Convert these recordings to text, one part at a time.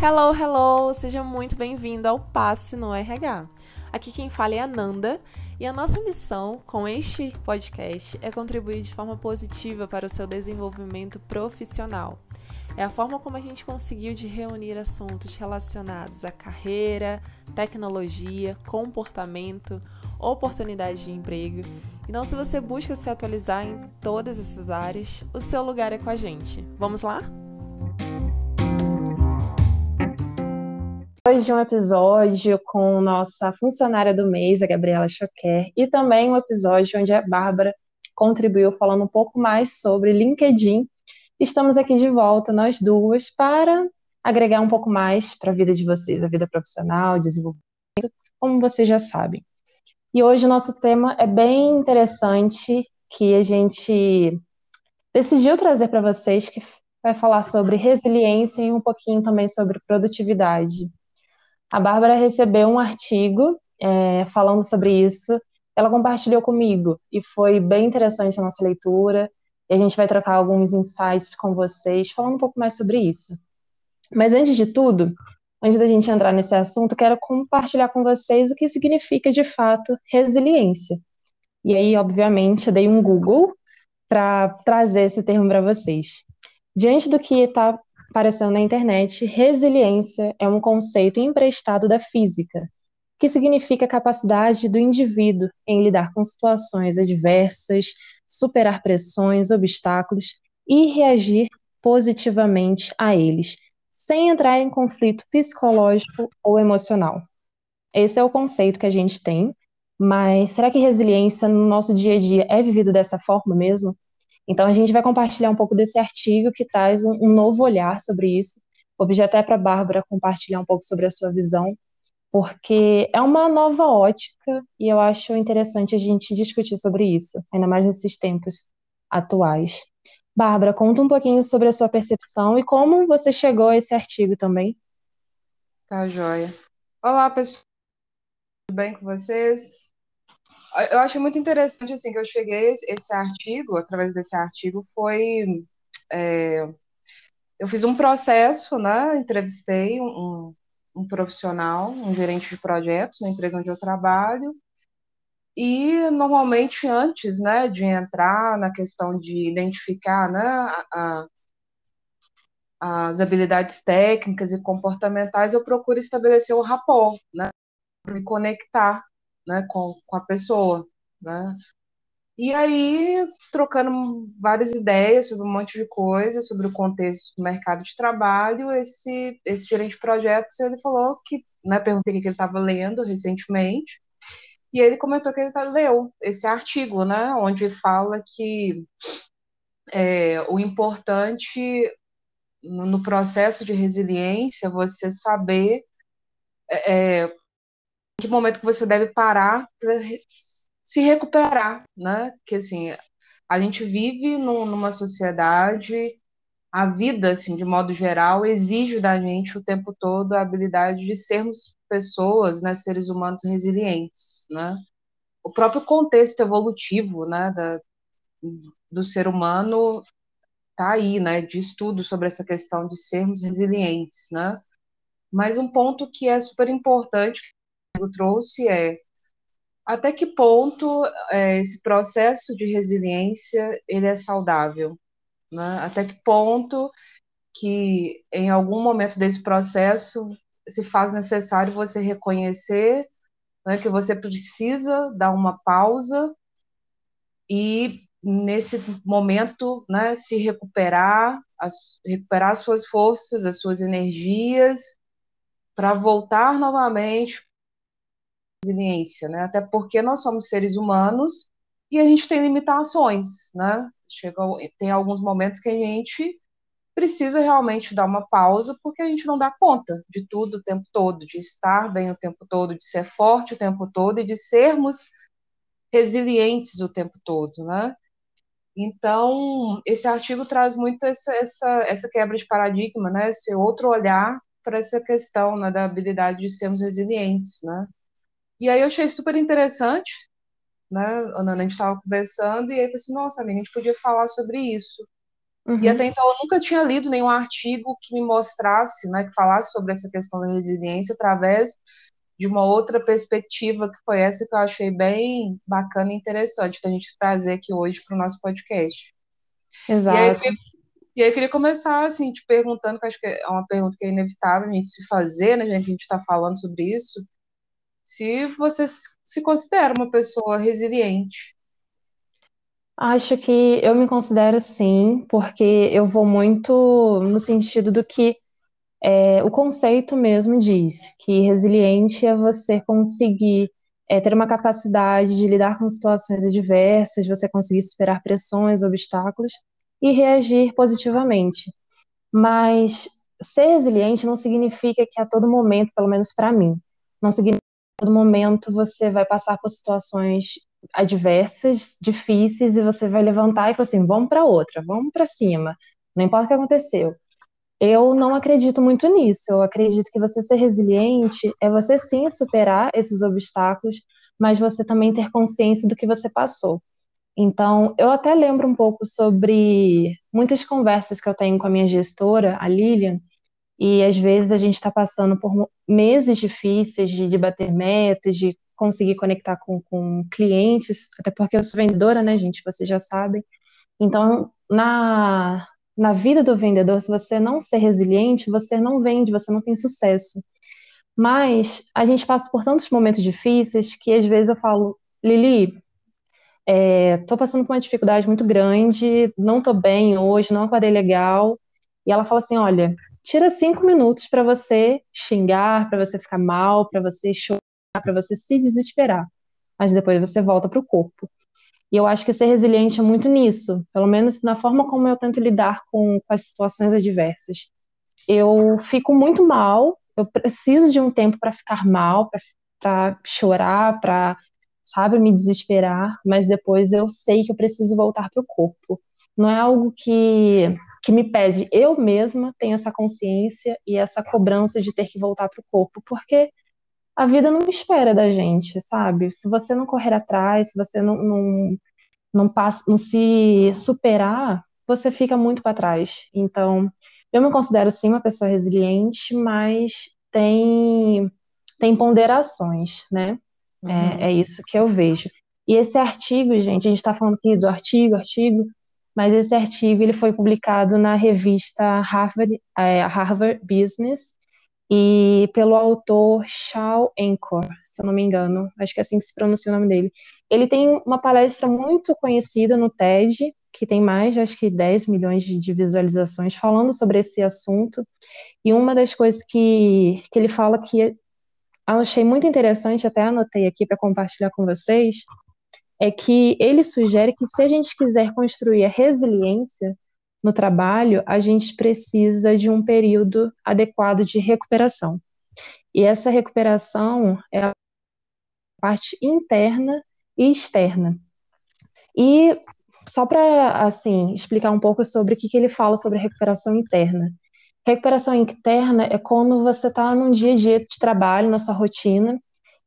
Hello, hello! Seja muito bem-vindo ao Passe no RH. Aqui quem fala é a Nanda e a nossa missão com este podcast é contribuir de forma positiva para o seu desenvolvimento profissional. É a forma como a gente conseguiu de reunir assuntos relacionados à carreira, tecnologia, comportamento, oportunidade de emprego. Então, se você busca se atualizar em todas essas áreas, o seu lugar é com a gente. Vamos lá? Hoje um episódio com nossa funcionária do mês, a Gabriela Choquer, e também um episódio onde a Bárbara contribuiu falando um pouco mais sobre LinkedIn. Estamos aqui de volta, nós duas, para agregar um pouco mais para a vida de vocês, a vida profissional, desenvolvimento, como vocês já sabem. E hoje o nosso tema é bem interessante, que a gente decidiu trazer para vocês, que vai falar sobre resiliência e um pouquinho também sobre produtividade. A Bárbara recebeu um artigo é, falando sobre isso. Ela compartilhou comigo e foi bem interessante a nossa leitura. E a gente vai trocar alguns insights com vocês, falando um pouco mais sobre isso. Mas antes de tudo, antes da gente entrar nesse assunto, quero compartilhar com vocês o que significa de fato resiliência. E aí, obviamente, eu dei um Google para trazer esse termo para vocês. Diante do que está apareceu na internet, resiliência é um conceito emprestado da física, que significa a capacidade do indivíduo em lidar com situações adversas, superar pressões, obstáculos e reagir positivamente a eles, sem entrar em conflito psicológico ou emocional. Esse é o conceito que a gente tem, mas será que resiliência no nosso dia a dia é vivido dessa forma mesmo? Então, a gente vai compartilhar um pouco desse artigo que traz um, um novo olhar sobre isso. Vou pedir até para a Bárbara compartilhar um pouco sobre a sua visão, porque é uma nova ótica e eu acho interessante a gente discutir sobre isso, ainda mais nesses tempos atuais. Bárbara, conta um pouquinho sobre a sua percepção e como você chegou a esse artigo também. Tá, joia. Olá, pessoal. Tudo bem com vocês? Eu achei muito interessante assim que eu cheguei esse artigo, através desse artigo, foi é, eu fiz um processo, né? Entrevistei um, um profissional, um gerente de projetos na empresa onde eu trabalho. E normalmente antes, né, de entrar na questão de identificar, né, a, a, as habilidades técnicas e comportamentais, eu procuro estabelecer o rapport, né, me conectar né, com, com a pessoa, né? E aí, trocando várias ideias sobre um monte de coisas, sobre o contexto do mercado de trabalho, esse, esse gerente de projetos, ele falou que, né, perguntei o que ele estava lendo recentemente, e ele comentou que ele tá, leu esse artigo, né, onde fala que é, o importante no processo de resiliência, você saber é, é que momento que você deve parar para se recuperar, né? Que assim, a gente vive num, numa sociedade, a vida, assim, de modo geral, exige da gente o tempo todo a habilidade de sermos pessoas, né, seres humanos resilientes, né? O próprio contexto evolutivo, né, da, do ser humano tá aí, né, de estudo sobre essa questão de sermos resilientes, né? Mas um ponto que é super importante trouxe é até que ponto é, esse processo de resiliência ele é saudável, né? Até que ponto que em algum momento desse processo se faz necessário você reconhecer né, que você precisa dar uma pausa e nesse momento né, se recuperar, as, recuperar as suas forças, as suas energias para voltar novamente resiliência, né? Até porque nós somos seres humanos e a gente tem limitações, né? Chega, tem alguns momentos que a gente precisa realmente dar uma pausa porque a gente não dá conta de tudo o tempo todo, de estar bem o tempo todo, de ser forte o tempo todo e de sermos resilientes o tempo todo, né? Então, esse artigo traz muito essa, essa, essa quebra de paradigma, né? Esse outro olhar para essa questão né, da habilidade de sermos resilientes, né? E aí eu achei super interessante, né? A Nana, a gente estava conversando, e aí eu falei assim, nossa, amiga, a gente podia falar sobre isso. Uhum. E até então eu nunca tinha lido nenhum artigo que me mostrasse, né, que falasse sobre essa questão da resiliência através de uma outra perspectiva, que foi essa que eu achei bem bacana e interessante da gente trazer aqui hoje para o nosso podcast. Exato. E aí, eu queria, e aí eu queria começar, assim, te perguntando, que acho que é uma pergunta que é inevitável a gente se fazer, né, já que a gente está falando sobre isso, se você se considera uma pessoa resiliente. Acho que eu me considero sim, porque eu vou muito no sentido do que é, o conceito mesmo diz, que resiliente é você conseguir é, ter uma capacidade de lidar com situações adversas, você conseguir superar pressões, obstáculos e reagir positivamente. Mas ser resiliente não significa que a todo momento, pelo menos para mim, não significa todo momento você vai passar por situações adversas, difíceis, e você vai levantar e falar assim: vamos para outra, vamos para cima, não importa o que aconteceu. Eu não acredito muito nisso. Eu acredito que você ser resiliente é você sim superar esses obstáculos, mas você também ter consciência do que você passou. Então, eu até lembro um pouco sobre muitas conversas que eu tenho com a minha gestora, a Lilian, e às vezes a gente está passando por meses difíceis de, de, bater metas, de conseguir conectar com, com clientes, até porque eu sou vendedora, né, gente? Vocês já sabem. Então, na, na vida do vendedor, se você não ser resiliente, você não vende, você não tem sucesso. Mas a gente passa por tantos momentos difíceis que às vezes eu falo, Lili, estou é, passando por uma dificuldade muito grande, não estou bem hoje, não acordei legal. E ela fala assim: olha, tira cinco minutos para você xingar, para você ficar mal, para você chorar, para você se desesperar. Mas depois você volta para o corpo. E eu acho que ser resiliente é muito nisso, pelo menos na forma como eu tento lidar com, com as situações adversas. Eu fico muito mal, eu preciso de um tempo para ficar mal, para chorar, para, sabe, me desesperar, mas depois eu sei que eu preciso voltar para o corpo. Não é algo que que me pede, eu mesma tenho essa consciência e essa cobrança de ter que voltar para o corpo, porque a vida não espera da gente, sabe? Se você não correr atrás, se você não, não, não, passa, não se superar, você fica muito para trás. Então, eu me considero sim uma pessoa resiliente, mas tem, tem ponderações, né? É, uhum. É, é isso que eu vejo. E esse artigo, gente, a gente está falando aqui do artigo, artigo, mas esse artigo ele foi publicado na revista Harvard, é, Harvard Business e pelo autor Shao Enkor, se eu não me engano, acho que é assim que se pronuncia o nome dele. Ele tem uma palestra muito conhecida no TED, que tem mais, acho que 10 milhões de visualizações, falando sobre esse assunto. E uma das coisas que, que ele fala que achei muito interessante, até anotei aqui para compartilhar com vocês, é que ele sugere que se a gente quiser construir a resiliência no trabalho, a gente precisa de um período adequado de recuperação. E essa recuperação é a parte interna e externa. E só para assim explicar um pouco sobre o que, que ele fala sobre recuperação interna. Recuperação interna é quando você está num dia a dia de trabalho, na sua rotina,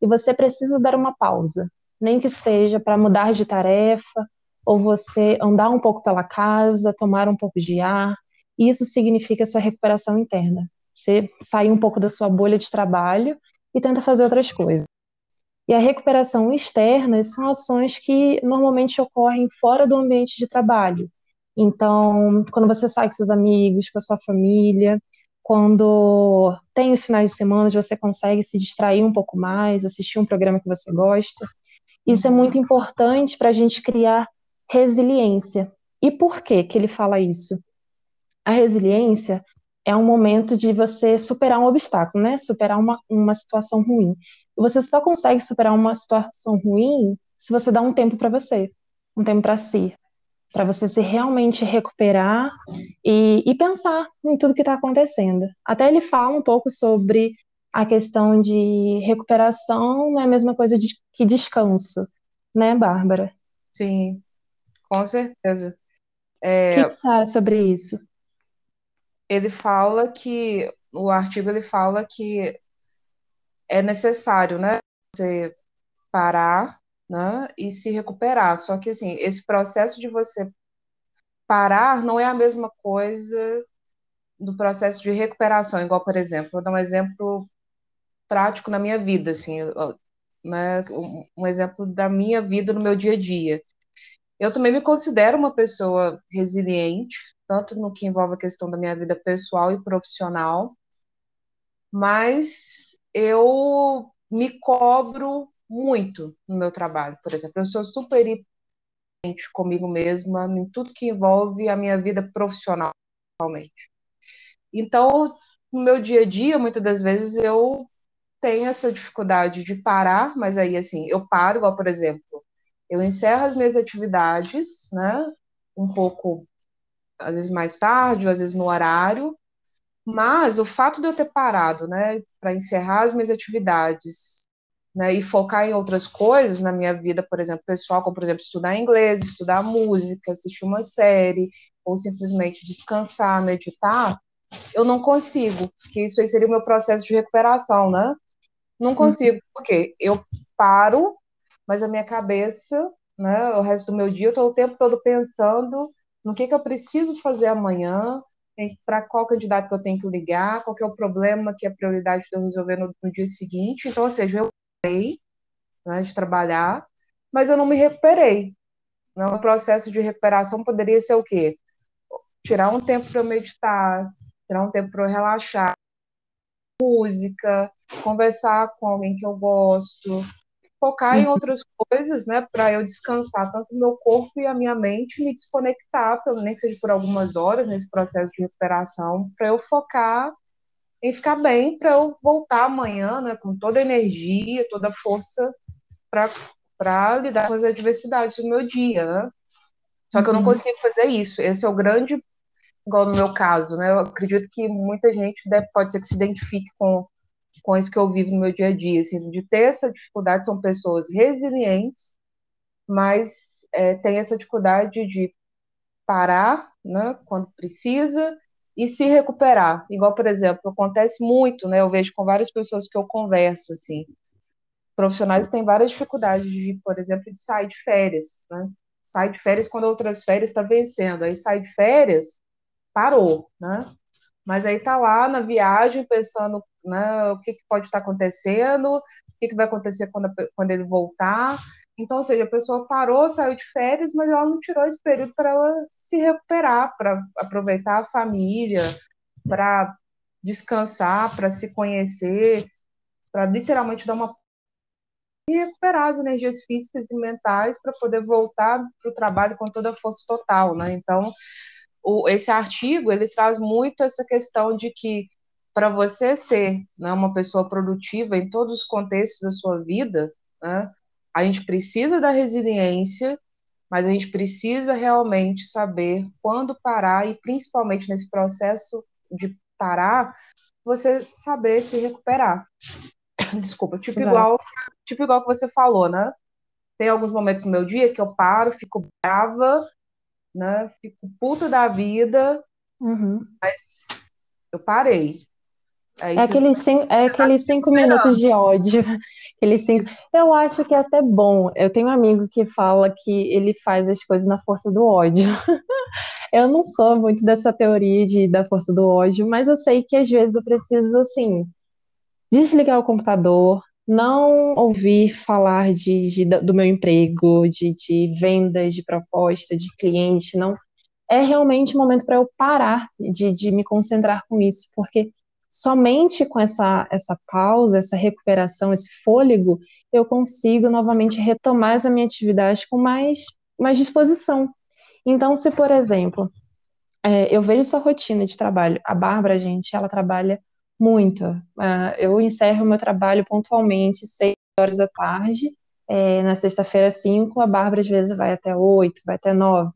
e você precisa dar uma pausa nem que seja para mudar de tarefa, ou você andar um pouco pela casa, tomar um pouco de ar. Isso significa sua recuperação interna. Você sair um pouco da sua bolha de trabalho e tenta fazer outras coisas. E a recuperação externa são ações que normalmente ocorrem fora do ambiente de trabalho. Então, quando você sai com seus amigos, com a sua família, quando tem os finais de semana, você consegue se distrair um pouco mais, assistir um programa que você gosta. Isso é muito importante para a gente criar resiliência. E por que que ele fala isso? A resiliência é um momento de você superar um obstáculo, né? Superar uma, uma situação ruim. E você só consegue superar uma situação ruim se você dá um tempo para você, um tempo para si, para você se realmente recuperar e, e pensar em tudo que está acontecendo. Até ele fala um pouco sobre a questão de recuperação não é a mesma coisa de, que descanso, né, Bárbara? Sim, com certeza. É, o que, que acha sobre isso? Ele fala que, o artigo ele fala que é necessário, né, você parar, né, e se recuperar. Só que, assim, esse processo de você parar não é a mesma coisa do processo de recuperação, igual, por exemplo, vou dar um exemplo prático na minha vida, assim, né, um exemplo da minha vida no meu dia a dia. Eu também me considero uma pessoa resiliente, tanto no que envolve a questão da minha vida pessoal e profissional, mas eu me cobro muito no meu trabalho, por exemplo. Eu sou super comigo mesma em tudo que envolve a minha vida profissional, realmente. Então, no meu dia a dia, muitas das vezes eu tenho essa dificuldade de parar, mas aí, assim, eu paro, igual, por exemplo, eu encerro as minhas atividades, né, um pouco, às vezes mais tarde, às vezes no horário, mas o fato de eu ter parado, né, para encerrar as minhas atividades, né, e focar em outras coisas na minha vida, por exemplo, pessoal, como por exemplo estudar inglês, estudar música, assistir uma série, ou simplesmente descansar, meditar, eu não consigo, porque isso aí seria o meu processo de recuperação, né? Não consigo, porque eu paro, mas a minha cabeça, né, o resto do meu dia, eu estou o tempo todo pensando no que, que eu preciso fazer amanhã, para qual candidato que eu tenho que ligar, qual que é o problema que é prioridade de eu resolver no, no dia seguinte. Então, ou seja, eu parei né, de trabalhar, mas eu não me recuperei. Né? O processo de recuperação poderia ser o quê? Tirar um tempo para eu meditar, tirar um tempo para eu relaxar, música, conversar com alguém que eu gosto, focar em uhum. outras coisas, né, para eu descansar tanto o meu corpo e a minha mente, me desconectar, pelo nem que seja por algumas horas nesse processo de recuperação, para eu focar em ficar bem, para eu voltar amanhã, né, com toda a energia, toda a força para lidar com as adversidades do meu dia, né? Só que eu não uhum. consigo fazer isso. Esse é o grande igual no meu caso, né? Eu acredito que muita gente deve, pode ser que se identifique com, com isso que eu vivo no meu dia a dia, assim, de ter essa dificuldade, são pessoas resilientes, mas é, tem essa dificuldade de parar, né, quando precisa, e se recuperar. Igual, por exemplo, acontece muito, né? Eu vejo com várias pessoas que eu converso, assim, profissionais têm várias dificuldades de, por exemplo, de sair de férias, né? Sai de férias quando outras férias está vencendo. Aí sai de férias, parou, né? Mas aí tá lá na viagem pensando, né, o que, que pode estar tá acontecendo, o que, que vai acontecer quando, quando ele voltar. Então, ou seja, a pessoa parou, saiu de férias, mas ela não tirou esse período para ela se recuperar, para aproveitar a família, para descansar, para se conhecer, para literalmente dar uma e recuperar as energias físicas e mentais para poder voltar para o trabalho com toda a força total, né? Então, o, esse artigo ele traz muito essa questão de que para você ser né, uma pessoa produtiva em todos os contextos da sua vida, né, a gente precisa da resiliência, mas a gente precisa realmente saber quando parar e principalmente nesse processo de parar, você saber se recuperar. Desculpa, tipo igual, tipo igual que você falou, né? Tem alguns momentos no meu dia que eu paro, fico brava, né? Fico puta da vida, uhum. mas eu parei. é aqueles cinco, é aqueles cinco minutos de ódio. Aqueles cinco... Eu acho que é até bom. Eu tenho um amigo que fala que ele faz as coisas na força do ódio. eu não sou muito dessa teoria de, da força do ódio, mas eu sei que às vezes eu preciso, assim, desligar o computador, não ouvir falar de, de, do meu emprego, de, de vendas, de proposta, de cliente, não. É realmente um momento para eu parar de, de me concentrar com isso, porque somente com essa, essa pausa, essa recuperação, esse fôlego, eu consigo novamente retomar essa minha atividade com mais, mais disposição. Então, se, por exemplo, é, eu vejo sua rotina de trabalho, a Bárbara, gente, ela trabalha muito. Uh, eu encerro meu trabalho pontualmente, seis horas da tarde. É, na sexta-feira, cinco, a Bárbara às vezes vai até oito, vai até nove.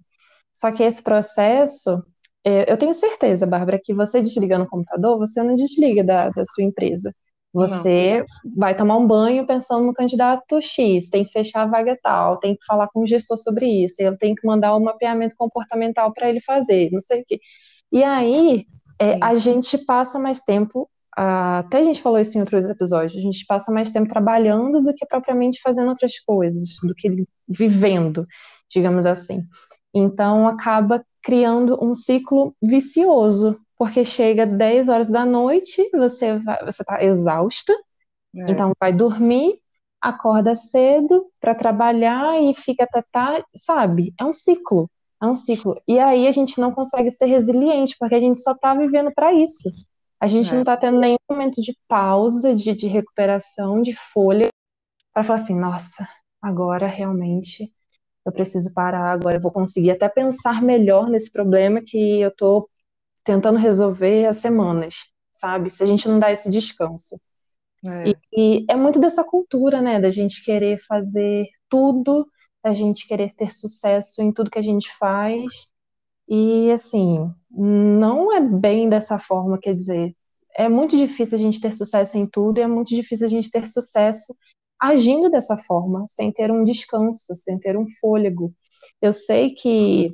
Só que esse processo, é, eu tenho certeza, Bárbara, que você desligando o computador, você não desliga da, da sua empresa. Você não. vai tomar um banho pensando no candidato X, tem que fechar a vaga tal, tem que falar com o gestor sobre isso, ele tem que mandar um mapeamento comportamental para ele fazer, não sei o quê. E aí, é, a gente passa mais tempo até a gente falou isso em outros episódios, a gente passa mais tempo trabalhando do que propriamente fazendo outras coisas, do que vivendo, digamos assim. Então acaba criando um ciclo vicioso, porque chega 10 horas da noite, você vai, você está exausta, é. então vai dormir, acorda cedo para trabalhar e fica até tarde, sabe? É um ciclo, é um ciclo. E aí a gente não consegue ser resiliente, porque a gente só está vivendo para isso. A gente é. não está tendo nenhum momento de pausa, de, de recuperação, de folha, para falar assim, nossa, agora realmente eu preciso parar, agora eu vou conseguir até pensar melhor nesse problema que eu estou tentando resolver há semanas, sabe? Se a gente não dá esse descanso. É. E, e, é muito dessa cultura, né, da gente querer fazer tudo, da gente querer ter sucesso em tudo que a gente faz. E, assim, não é bem dessa forma, quer dizer, é muito difícil a gente ter sucesso em tudo e é muito difícil a gente ter sucesso agindo dessa forma, sem ter um descanso, sem ter um fôlego. Eu sei que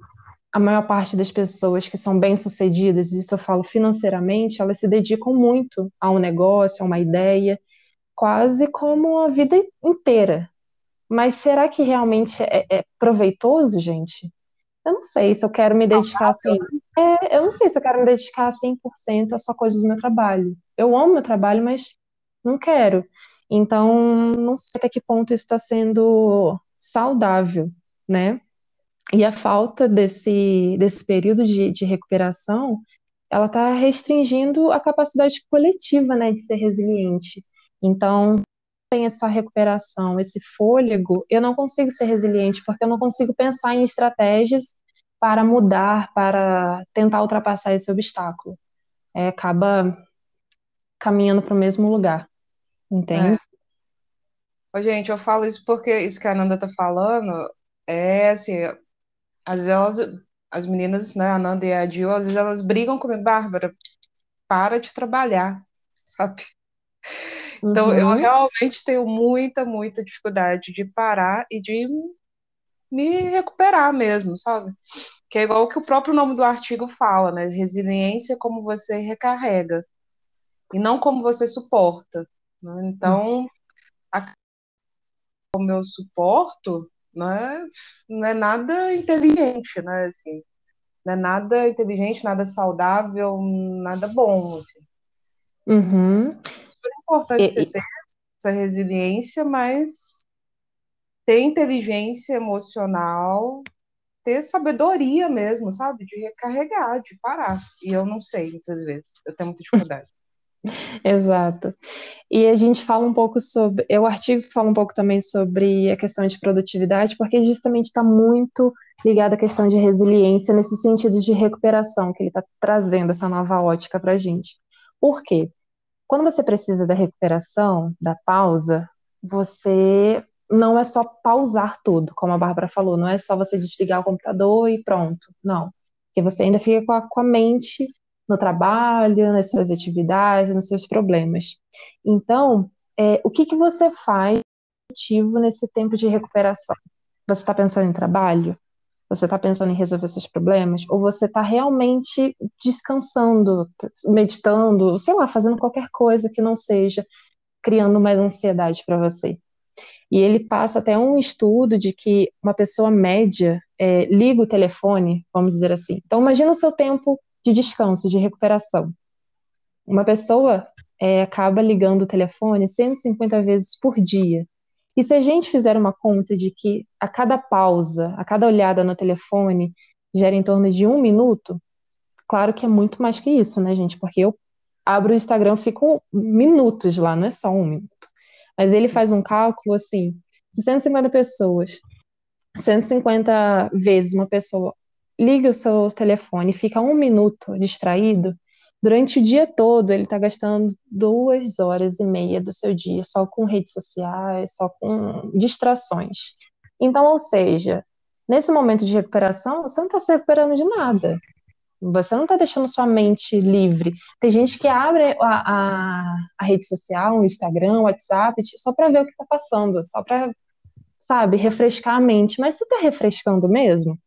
a maior parte das pessoas que são bem-sucedidas, isso eu falo financeiramente, elas se dedicam muito a um negócio, a uma ideia, quase como a vida inteira. Mas será que realmente é, é proveitoso, gente? Eu não sei se eu quero me dedicar assim. É, eu não sei se eu quero me dedicar 100% a só coisas do meu trabalho. Eu amo meu trabalho, mas não quero. Então, não sei até que ponto isso está sendo saudável, né? E a falta desse, desse período de, de recuperação, ela está restringindo a capacidade coletiva, né, de ser resiliente. Então, tem essa recuperação, esse fôlego, eu não consigo ser resiliente, porque eu não consigo pensar em estratégias para mudar, para tentar ultrapassar esse obstáculo. É, acaba caminhando para o mesmo lugar. Entende? É. Ô, gente, eu falo isso porque isso que a Ananda tá falando é assim, às vezes elas, as meninas, né, a Ananda e a Jill, às vezes elas brigam comigo, Bárbara, para de trabalhar, sabe? Então uhum. eu realmente tenho muita, muita dificuldade de parar e de me recuperar mesmo, sabe? Que é igual o que o próprio nome do artigo fala, né? Resiliência é como você recarrega e não como você suporta. Né? Então, a, como eu suporto, né, não é nada inteligente, né? Assim, não é nada inteligente, nada saudável, nada bom. Assim. Uhum. É importante e, você ter essa resiliência, mas ter inteligência emocional, ter sabedoria mesmo, sabe? De recarregar, de parar. E eu não sei, muitas vezes. Eu tenho muita dificuldade. Exato. E a gente fala um pouco sobre. O artigo fala um pouco também sobre a questão de produtividade, porque justamente está muito ligado à questão de resiliência, nesse sentido de recuperação, que ele está trazendo essa nova ótica para a gente. Por quê? Quando você precisa da recuperação, da pausa, você não é só pausar tudo, como a Bárbara falou, não é só você desligar o computador e pronto. Não. Porque você ainda fica com a, com a mente no trabalho, nas suas atividades, nos seus problemas. Então, é, o que, que você faz nesse tempo de recuperação? Você está pensando em trabalho? Você está pensando em resolver seus problemas? Ou você está realmente descansando, meditando, sei lá, fazendo qualquer coisa que não seja criando mais ansiedade para você? E ele passa até um estudo de que uma pessoa média é, liga o telefone, vamos dizer assim. Então, imagina o seu tempo de descanso, de recuperação. Uma pessoa é, acaba ligando o telefone 150 vezes por dia. E se a gente fizer uma conta de que a cada pausa, a cada olhada no telefone gera em torno de um minuto, claro que é muito mais que isso, né, gente? Porque eu abro o Instagram, fico minutos lá, não é só um minuto. Mas ele faz um cálculo assim: se 150 pessoas, 150 vezes uma pessoa liga o seu telefone e fica um minuto distraído, durante o dia todo ele está gastando duas horas e meia do seu dia só com redes sociais, só com distrações. Então, ou seja, nesse momento de recuperação, você não está se recuperando de nada. Você não está deixando sua mente livre. Tem gente que abre a, a, a rede social, o Instagram, o WhatsApp, só para ver o que está passando, só para, sabe, refrescar a mente. Mas você está refrescando mesmo?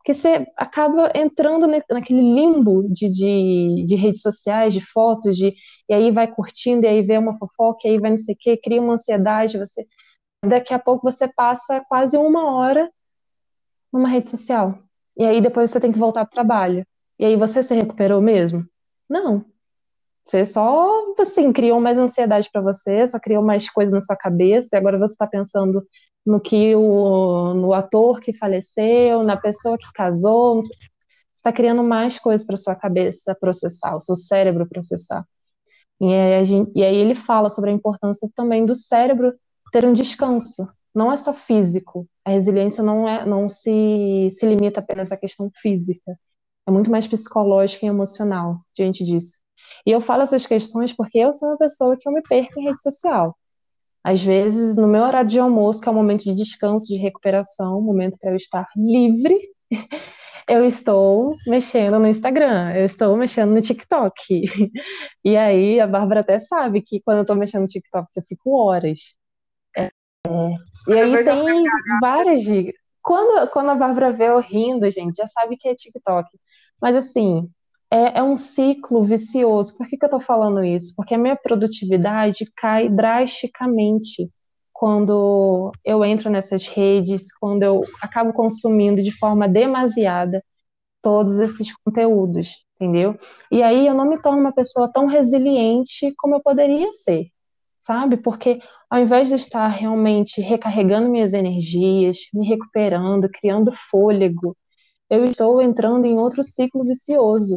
Porque você acaba entrando naquele limbo de, de, de, redes sociais, de fotos, de, e aí vai curtindo, e aí vê uma fofoca, e aí vai não sei o quê, cria uma ansiedade, você daqui a pouco você passa quase uma hora numa rede social. E aí depois você tem que voltar para o trabalho. E aí você se recuperou mesmo? Não. Você só, assim, criou mais ansiedade para você, só criou mais coisas na sua cabeça, e agora você está pensando no que o no ator que faleceu, na pessoa que casou, você está criando mais coisas para sua cabeça processar, o seu cérebro processar. E aí, gente, e aí ele fala sobre a importância também do cérebro ter um descanso. Não é só físico. A resiliência não é, não se, se limita apenas à questão física. É muito mais psicológica e emocional diante disso. E eu falo essas questões porque eu sou uma pessoa que eu me perco em rede social. Às vezes, no meu horário de almoço, que é um momento de descanso, de recuperação, um momento para eu estar livre, eu estou mexendo no Instagram, eu estou mexendo no TikTok. E aí, a Bárbara até sabe que quando eu estou mexendo no TikTok, eu fico horas. É, e aí tem várias dicas. Quando, quando a Bárbara vê eu rindo, gente, já sabe que é TikTok. Mas assim, é, é um ciclo vicioso. Por que, que eu estou falando isso? Porque a minha produtividade cai drasticamente quando eu entro nessas redes, quando eu acabo consumindo de forma demasiada todos esses conteúdos, entendeu? E aí eu não me torno uma pessoa tão resiliente como eu poderia ser, sabe? Porque ao invés de estar realmente recarregando minhas energias, me recuperando, criando fôlego, eu estou entrando em outro ciclo vicioso,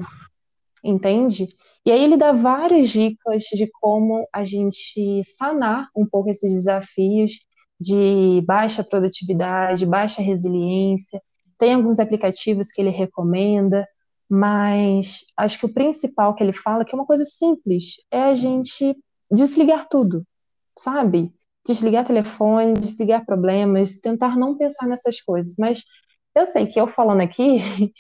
entende? E aí ele dá várias dicas de como a gente sanar um pouco esses desafios de baixa produtividade, baixa resiliência. Tem alguns aplicativos que ele recomenda, mas acho que o principal que ele fala, que é uma coisa simples, é a gente desligar tudo, sabe? Desligar telefone, desligar problemas, tentar não pensar nessas coisas. Mas eu sei que eu falando aqui,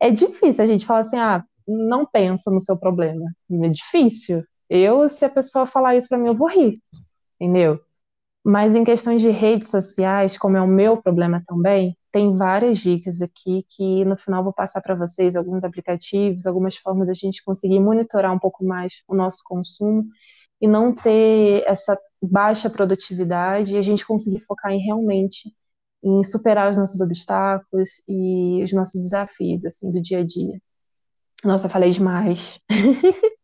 é difícil a gente falar assim, ah, não pensa no seu problema. É difícil. Eu, se a pessoa falar isso para mim, eu vou rir, entendeu? Mas em questões de redes sociais, como é o meu problema também, tem várias dicas aqui que no final vou passar para vocês alguns aplicativos, algumas formas a gente conseguir monitorar um pouco mais o nosso consumo e não ter essa baixa produtividade e a gente conseguir focar em realmente em superar os nossos obstáculos e os nossos desafios assim do dia a dia. Nossa, falei demais.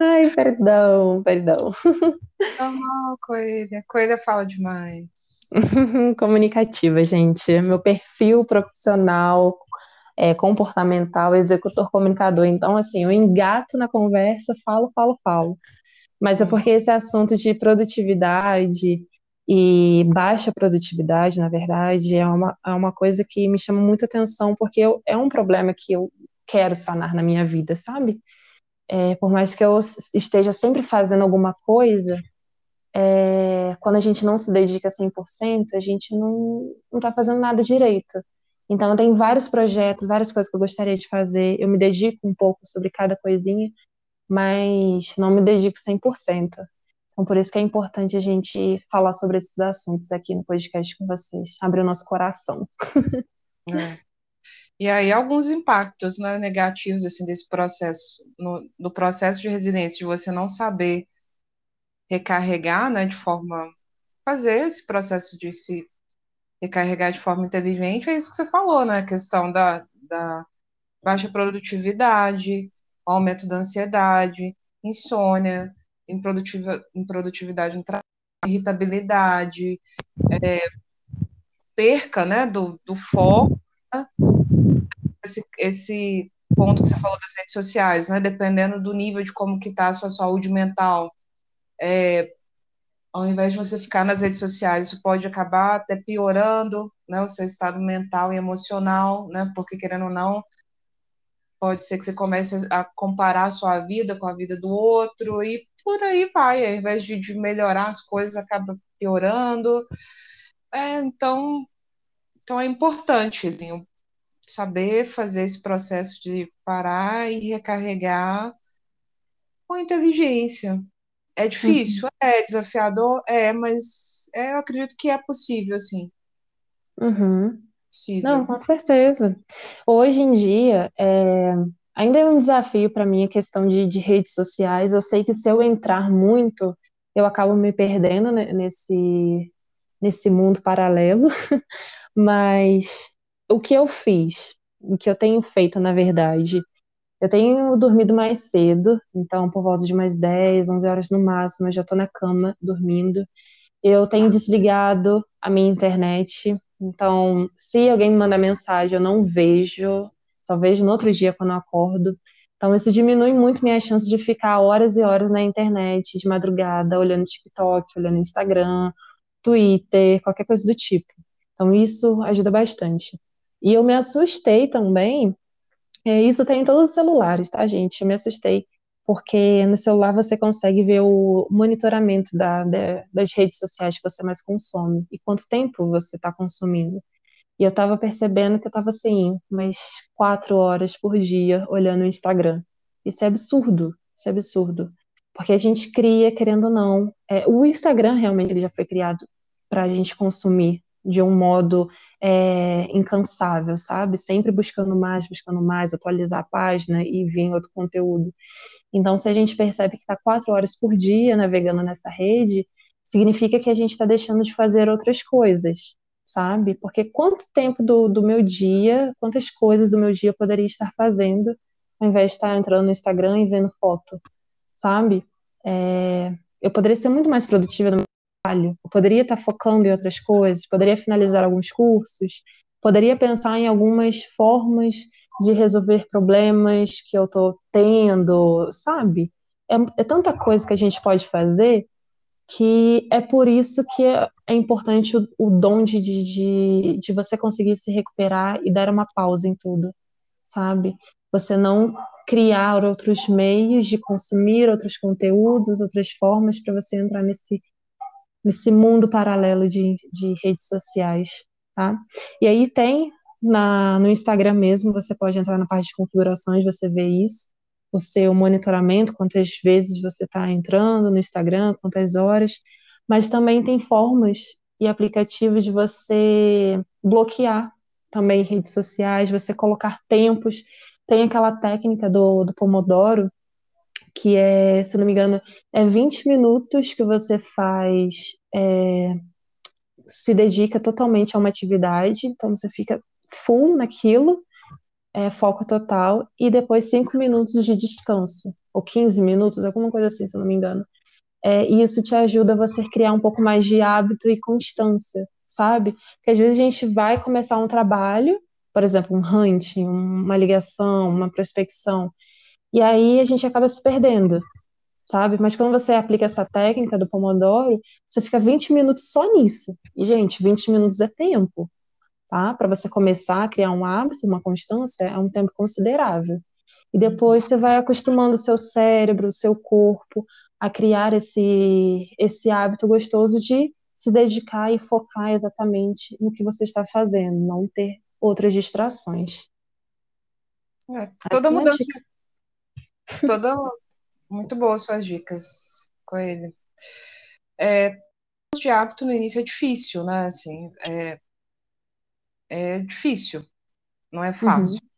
Ai, perdão, perdão. Normal, Coelha. Coelha fala demais. Comunicativa, gente. Meu perfil profissional, é, comportamental, executor comunicador. Então, assim, eu engato na conversa, falo, falo, falo. Mas é porque esse assunto de produtividade e baixa produtividade, na verdade, é uma, é uma coisa que me chama muita atenção, porque eu, é um problema que eu quero sanar na minha vida, sabe? É, por mais que eu esteja sempre fazendo alguma coisa, é, quando a gente não se dedica 100%, a gente não está fazendo nada direito. Então, tem vários projetos, várias coisas que eu gostaria de fazer, eu me dedico um pouco sobre cada coisinha, mas não me dedico 100%. Então, por isso que é importante a gente falar sobre esses assuntos aqui no podcast com vocês, abrir o nosso coração. É. E aí, alguns impactos né, negativos assim, desse processo, no, no processo de residência, de você não saber recarregar né, de forma. fazer esse processo de se recarregar de forma inteligente, é isso que você falou, né? A questão da, da baixa produtividade, aumento da ansiedade, insônia, improdutividade no trabalho, irritabilidade, é, perca né, do, do foco, né? esse, esse ponto que você falou das redes sociais, né, dependendo do nível de como que está a sua saúde mental, é, ao invés de você ficar nas redes sociais, isso pode acabar até piorando né, o seu estado mental e emocional, né, porque querendo ou não, pode ser que você comece a comparar a sua vida com a vida do outro e por aí vai, ao invés de, de melhorar as coisas, acaba piorando. É, então, então é importante assim, saber fazer esse processo de parar e recarregar com inteligência. É difícil? Uhum. É desafiador? É, mas é, eu acredito que é possível, assim. Uhum. Possível. Não, com certeza. Hoje em dia, é, ainda é um desafio para mim a questão de, de, redes sociais. Eu sei que se eu entrar muito, eu acabo me perdendo nesse, nesse mundo paralelo, mas o que eu fiz, o que eu tenho feito, na verdade, eu tenho dormido mais cedo, então por volta de mais 10, 11 horas no máximo, eu já tô na cama dormindo. Eu tenho desligado a minha internet, então se alguém me manda mensagem, eu não vejo, só vejo no outro dia quando acordo. Então isso diminui muito minha chance de ficar horas e horas na internet, de madrugada, olhando TikTok, olhando Instagram, Twitter, qualquer coisa do tipo. Então isso ajuda bastante. E eu me assustei também é, isso tem em todos os celulares, tá, gente? Eu me assustei, porque no celular você consegue ver o monitoramento da, da, das redes sociais que você mais consome e quanto tempo você está consumindo. E eu estava percebendo que eu estava assim, umas quatro horas por dia olhando o Instagram. Isso é absurdo, isso é absurdo. Porque a gente cria, querendo ou não. É, o Instagram realmente ele já foi criado para a gente consumir de um modo é, incansável, sabe? Sempre buscando mais, buscando mais, atualizar a página e vir outro conteúdo. Então, se a gente percebe que está quatro horas por dia navegando nessa rede, significa que a gente está deixando de fazer outras coisas, sabe? Porque quanto tempo do, do meu dia, quantas coisas do meu dia eu poderia estar fazendo, ao invés de estar entrando no Instagram e vendo foto, sabe? É, eu poderia ser muito mais produtiva no trabalho, eu poderia estar focando em outras coisas, poderia finalizar alguns cursos, poderia pensar em algumas formas de resolver problemas que eu estou tendo, sabe? É, é, tanta coisa que a gente pode fazer que é por isso que é, importante o, o dom de, de, de você conseguir se recuperar e dar uma pausa em tudo, sabe? Você não criar outros meios de consumir outros conteúdos, outras formas para você entrar nesse nesse mundo paralelo de, de redes sociais, tá? E aí tem na, no Instagram mesmo, você pode entrar na parte de configurações, você vê isso, o seu monitoramento, quantas vezes você está entrando no Instagram, quantas horas, mas também tem formas e aplicativos de você bloquear também redes sociais, você colocar tempos. Tem aquela técnica do, do Pomodoro, que é, se não me engano, é 20 minutos que você faz, é, se dedica totalmente a uma atividade, então você fica full naquilo, é, foco total, e depois 5 minutos de descanso, ou 15 minutos, alguma coisa assim, se eu não me engano. É, e isso te ajuda a você criar um pouco mais de hábito e constância, sabe? Porque às vezes a gente vai começar um trabalho, por exemplo, um hunting, uma ligação, uma prospecção, e aí a gente acaba se perdendo, sabe? Mas quando você aplica essa técnica do Pomodoro, você fica 20 minutos só nisso. E, gente, 20 minutos é tempo, tá? Para você começar a criar um hábito, uma constância, é um tempo considerável. E depois você vai acostumando o seu cérebro, o seu corpo a criar esse, esse hábito gostoso de se dedicar e focar exatamente no que você está fazendo, não ter outras distrações. É, toda assim é mudança, Toda muito boas suas dicas com ele. É, de hábito no início é difícil, né? Assim, é, é difícil, não é fácil. Uhum.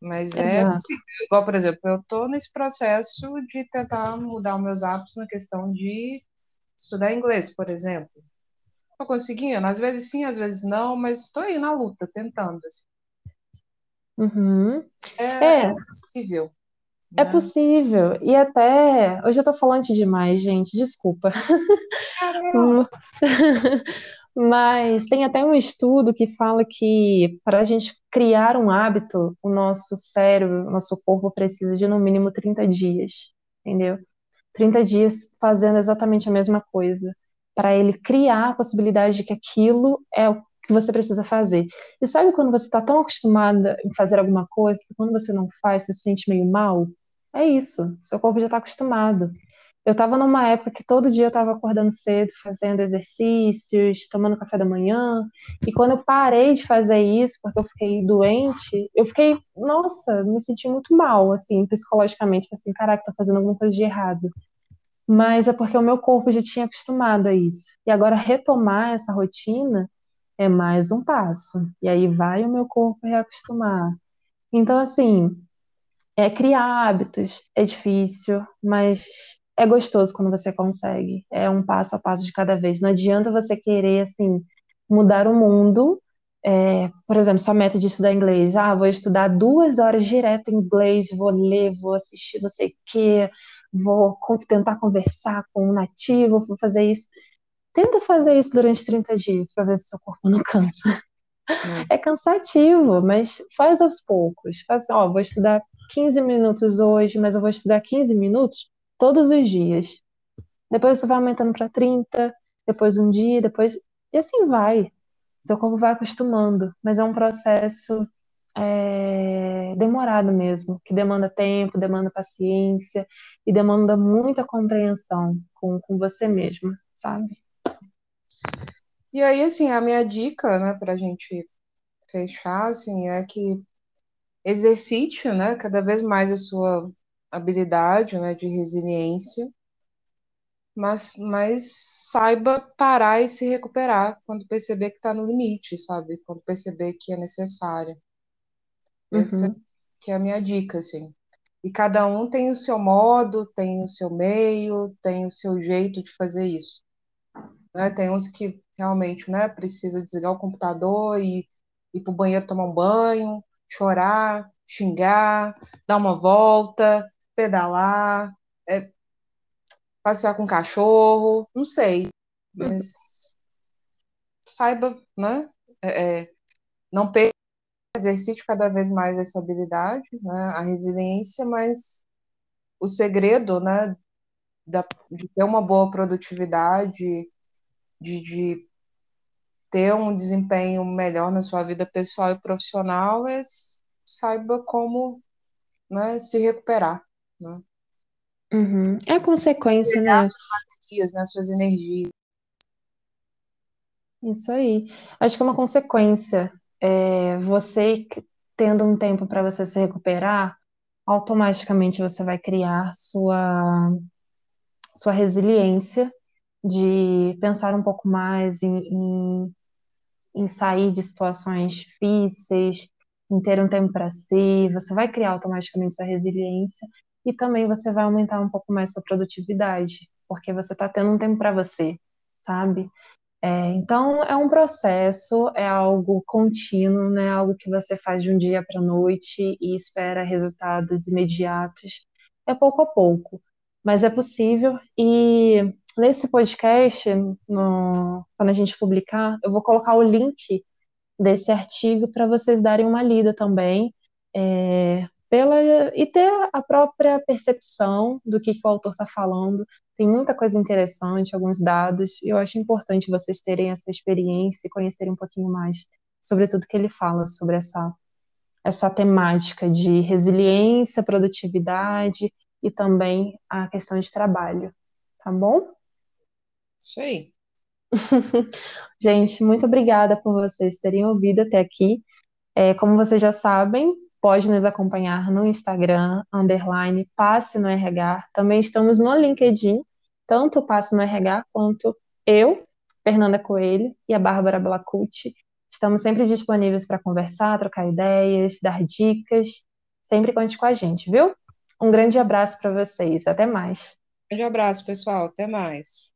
Mas é possível. Igual, por exemplo, eu estou nesse processo de tentar mudar os meus hábitos na questão de estudar inglês, por exemplo. Estou conseguindo, às vezes sim, às vezes não, mas estou aí na luta, tentando. Assim. Uhum. É, é. é possível. É possível. E até. Hoje eu tô falando demais, gente, desculpa. Mas tem até um estudo que fala que para a gente criar um hábito, o nosso cérebro, o nosso corpo precisa de no mínimo 30 dias, entendeu? 30 dias fazendo exatamente a mesma coisa, para ele criar a possibilidade de que aquilo é o que você precisa fazer. E sabe quando você está tão acostumada em fazer alguma coisa que quando você não faz, você se sente meio mal? É isso, seu corpo já está acostumado. Eu estava numa época que todo dia eu estava acordando cedo, fazendo exercícios, tomando café da manhã, e quando eu parei de fazer isso, porque eu fiquei doente, eu fiquei, nossa, me senti muito mal, assim, psicologicamente, assim, caraca, tô fazendo alguma coisa de errado. Mas é porque o meu corpo já tinha acostumado a isso. E agora retomar essa rotina é mais um passo. E aí vai o meu corpo reacostumar. Então, assim, é, criar hábitos é difícil, mas é gostoso quando você consegue. É um passo a passo de cada vez. Não adianta você querer, assim, mudar o mundo é, por exemplo, sua meta de estudar inglês. Ah, vou estudar duas horas direto inglês, vou ler, vou assistir não sei o quê, vou tentar conversar com um nativo, vou fazer isso. Tenta fazer isso durante 30 dias para ver se seu corpo não cansa. É. é cansativo, mas faz aos poucos. Faz, ó, vou estudar 15 minutos hoje, mas eu vou estudar 15 minutos todos os dias. Depois você vai aumentando para 30, depois um dia, depois. E assim vai. Seu corpo vai acostumando, mas é um processo é, demorado mesmo, que demanda tempo, demanda paciência e demanda muita compreensão com, com você mesmo, sabe? E aí, assim, a minha dica, né, pra gente fechar, assim, é que exercite, né, cada vez mais a sua habilidade, né, de resiliência, mas, mas saiba parar e se recuperar quando perceber que está no limite, sabe? Quando perceber que é necessário. Essa uhum. que é a minha dica, assim. E cada um tem o seu modo, tem o seu meio, tem o seu jeito de fazer isso. Né? Tem uns que realmente né, precisa desligar o computador e ir para o banheiro tomar um banho, chorar, xingar, dar uma volta, pedalar, é, passear com cachorro, não sei. Mas saiba, né? É, é, não perca, exercite cada vez mais essa habilidade, né? A resiliência, mas o segredo, né? Da, de ter uma boa produtividade, de, de ter um desempenho melhor na sua vida pessoal e profissional é saiba como né, se recuperar. Né? Uhum. É a consequência, né? suas baterias, né, suas energias. Isso aí. Acho que é uma consequência. É, você tendo um tempo para você se recuperar, automaticamente você vai criar sua, sua resiliência de pensar um pouco mais em, em, em sair de situações difíceis, em ter um tempo para si, você vai criar automaticamente sua resiliência e também você vai aumentar um pouco mais sua produtividade, porque você está tendo um tempo para você, sabe? É, então é um processo, é algo contínuo, não é algo que você faz de um dia para a noite e espera resultados imediatos. É pouco a pouco, mas é possível e nesse podcast, no, quando a gente publicar, eu vou colocar o link desse artigo para vocês darem uma lida também, é, pela, e ter a própria percepção do que, que o autor está falando. Tem muita coisa interessante, alguns dados, e eu acho importante vocês terem essa experiência e conhecerem um pouquinho mais sobre tudo que ele fala sobre essa, essa temática de resiliência, produtividade e também a questão de trabalho. Tá bom? Isso aí. Gente, muito obrigada por vocês terem ouvido até aqui. É, como vocês já sabem, pode nos acompanhar no Instagram, underline, passe no RH. Também estamos no LinkedIn, tanto o Passe no RH quanto eu, Fernanda Coelho, e a Bárbara Blacucci. Estamos sempre disponíveis para conversar, trocar ideias, dar dicas. Sempre conte com a gente, viu? Um grande abraço para vocês. Até mais. Um grande abraço, pessoal. Até mais.